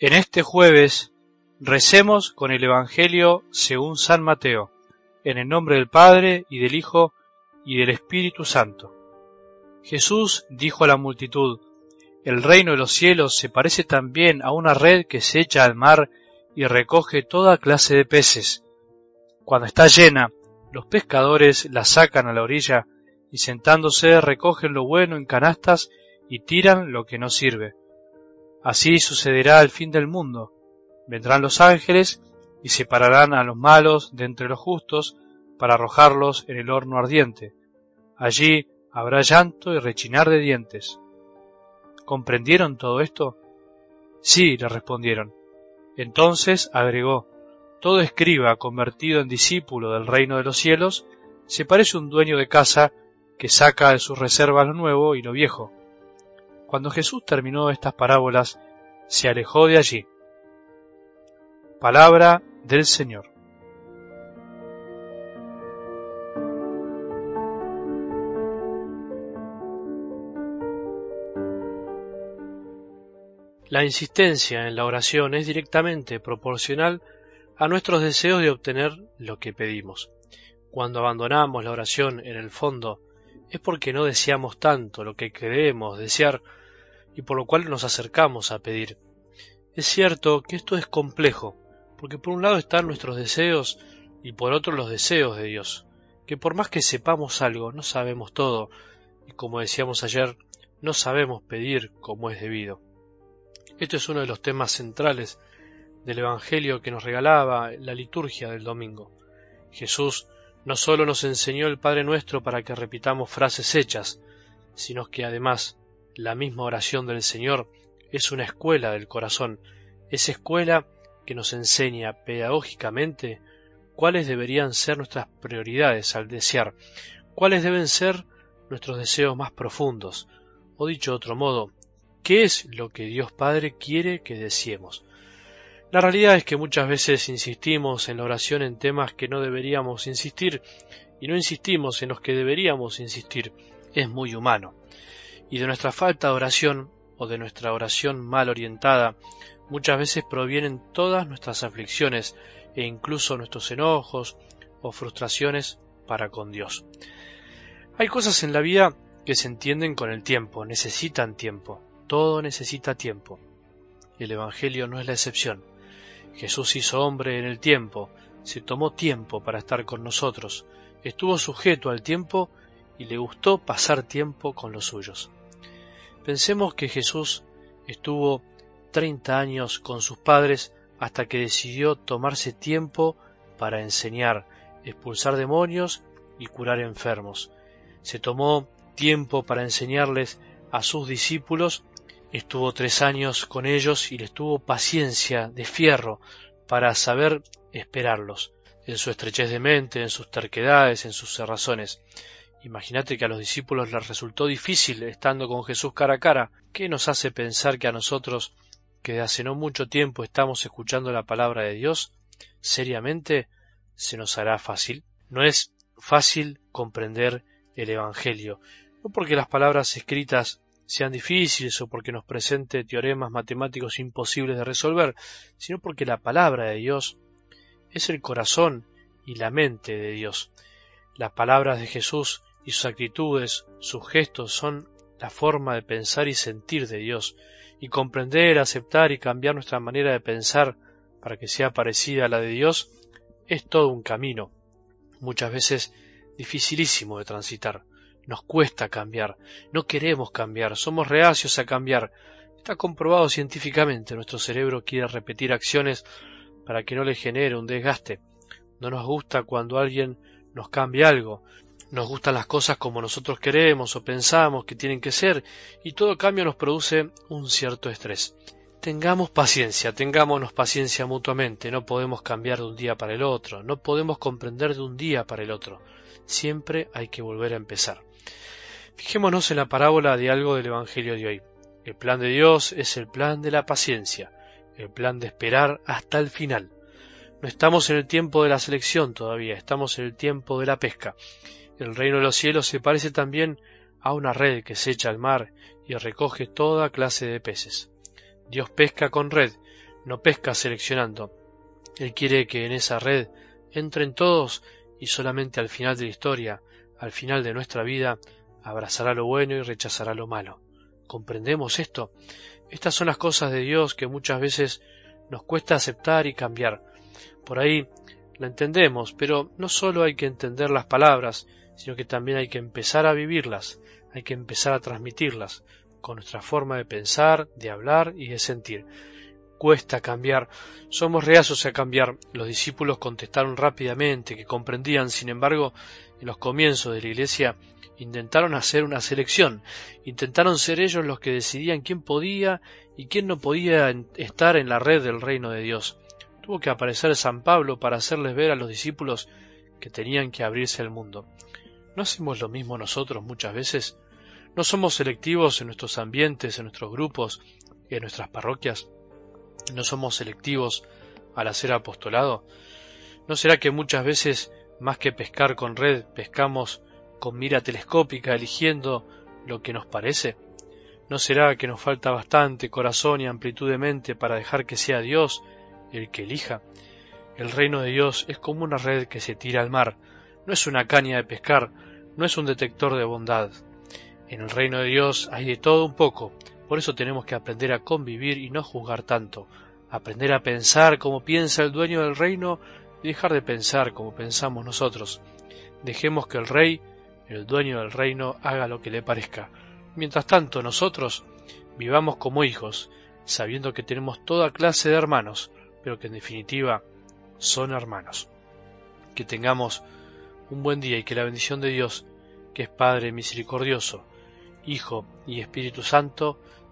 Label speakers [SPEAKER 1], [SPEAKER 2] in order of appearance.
[SPEAKER 1] En este jueves recemos con el Evangelio según San Mateo, en el nombre del Padre y del Hijo y del Espíritu Santo. Jesús dijo a la multitud, El reino de los cielos se parece también a una red que se echa al mar y recoge toda clase de peces. Cuando está llena, los pescadores la sacan a la orilla y sentándose recogen lo bueno en canastas y tiran lo que no sirve. Así sucederá al fin del mundo. Vendrán los ángeles y separarán a los malos de entre los justos para arrojarlos en el horno ardiente. Allí habrá llanto y rechinar de dientes. ¿Comprendieron todo esto? Sí, le respondieron. Entonces agregó, todo escriba convertido en discípulo del reino de los cielos se parece a un dueño de casa que saca de sus reservas lo nuevo y lo viejo. Cuando Jesús terminó estas parábolas, se alejó de allí. Palabra del Señor.
[SPEAKER 2] La insistencia en la oración es directamente proporcional a nuestros deseos de obtener lo que pedimos. Cuando abandonamos la oración en el fondo es porque no deseamos tanto lo que queremos desear y por lo cual nos acercamos a pedir. Es cierto que esto es complejo, porque por un lado están nuestros deseos y por otro los deseos de Dios, que por más que sepamos algo, no sabemos todo, y como decíamos ayer, no sabemos pedir como es debido. Esto es uno de los temas centrales del Evangelio que nos regalaba la liturgia del domingo. Jesús no solo nos enseñó el Padre Nuestro para que repitamos frases hechas, sino que además la misma oración del Señor es una escuela del corazón, es escuela que nos enseña pedagógicamente cuáles deberían ser nuestras prioridades al desear, cuáles deben ser nuestros deseos más profundos, o dicho de otro modo, qué es lo que Dios Padre quiere que deseemos. La realidad es que muchas veces insistimos en la oración en temas que no deberíamos insistir y no insistimos en los que deberíamos insistir. Es muy humano. Y de nuestra falta de oración o de nuestra oración mal orientada, muchas veces provienen todas nuestras aflicciones e incluso nuestros enojos o frustraciones para con Dios. Hay cosas en la vida que se entienden con el tiempo, necesitan tiempo, todo necesita tiempo. El Evangelio no es la excepción. Jesús hizo hombre en el tiempo, se tomó tiempo para estar con nosotros, estuvo sujeto al tiempo y le gustó pasar tiempo con los suyos. Pensemos que Jesús estuvo treinta años con sus padres hasta que decidió tomarse tiempo para enseñar, expulsar demonios y curar enfermos. Se tomó tiempo para enseñarles a sus discípulos Estuvo tres años con ellos y les tuvo paciencia de fierro para saber esperarlos, en su estrechez de mente, en sus terquedades, en sus cerrazones. Imagínate que a los discípulos les resultó difícil estando con Jesús cara a cara. ¿Qué nos hace pensar que a nosotros, que de hace no mucho tiempo estamos escuchando la palabra de Dios, seriamente se nos hará fácil? No es fácil comprender el Evangelio, no porque las palabras escritas sean difíciles o porque nos presente teoremas matemáticos imposibles de resolver, sino porque la palabra de Dios es el corazón y la mente de Dios. Las palabras de Jesús y sus actitudes, sus gestos son la forma de pensar y sentir de Dios, y comprender, aceptar y cambiar nuestra manera de pensar para que sea parecida a la de Dios es todo un camino, muchas veces dificilísimo de transitar. Nos cuesta cambiar, no queremos cambiar, somos reacios a cambiar. Está comprobado científicamente, nuestro cerebro quiere repetir acciones para que no le genere un desgaste. No nos gusta cuando alguien nos cambia algo, nos gustan las cosas como nosotros queremos o pensamos que tienen que ser, y todo cambio nos produce un cierto estrés. Tengamos paciencia, tengámonos paciencia mutuamente, no podemos cambiar de un día para el otro, no podemos comprender de un día para el otro. Siempre hay que volver a empezar. Fijémonos en la parábola de algo del Evangelio de hoy. El plan de Dios es el plan de la paciencia, el plan de esperar hasta el final. No estamos en el tiempo de la selección todavía, estamos en el tiempo de la pesca. El reino de los cielos se parece también a una red que se echa al mar y recoge toda clase de peces. Dios pesca con red, no pesca seleccionando. Él quiere que en esa red entren todos y solamente al final de la historia, al final de nuestra vida, abrazará lo bueno y rechazará lo malo. ¿Comprendemos esto? Estas son las cosas de Dios que muchas veces nos cuesta aceptar y cambiar. Por ahí la entendemos, pero no solo hay que entender las palabras, sino que también hay que empezar a vivirlas, hay que empezar a transmitirlas, con nuestra forma de pensar, de hablar y de sentir. Cuesta cambiar, somos reacios a cambiar. Los discípulos contestaron rápidamente que comprendían, sin embargo, en los comienzos de la Iglesia intentaron hacer una selección, intentaron ser ellos los que decidían quién podía y quién no podía estar en la red del reino de Dios. Tuvo que aparecer San Pablo para hacerles ver a los discípulos que tenían que abrirse al mundo. ¿No hacemos lo mismo nosotros muchas veces? ¿No somos selectivos en nuestros ambientes, en nuestros grupos en nuestras parroquias? ¿No somos selectivos al hacer apostolado? ¿No será que muchas veces, más que pescar con red, pescamos con mira telescópica eligiendo lo que nos parece? ¿No será que nos falta bastante corazón y amplitud de mente para dejar que sea Dios el que elija? El reino de Dios es como una red que se tira al mar, no es una caña de pescar, no es un detector de bondad. En el reino de Dios hay de todo un poco, por eso tenemos que aprender a convivir y no juzgar tanto, aprender a pensar como piensa el dueño del reino y dejar de pensar como pensamos nosotros. Dejemos que el rey el dueño del reino haga lo que le parezca. Mientras tanto nosotros vivamos como hijos, sabiendo que tenemos toda clase de hermanos, pero que en definitiva son hermanos. Que tengamos un buen día y que la bendición de Dios, que es Padre misericordioso, Hijo y Espíritu Santo,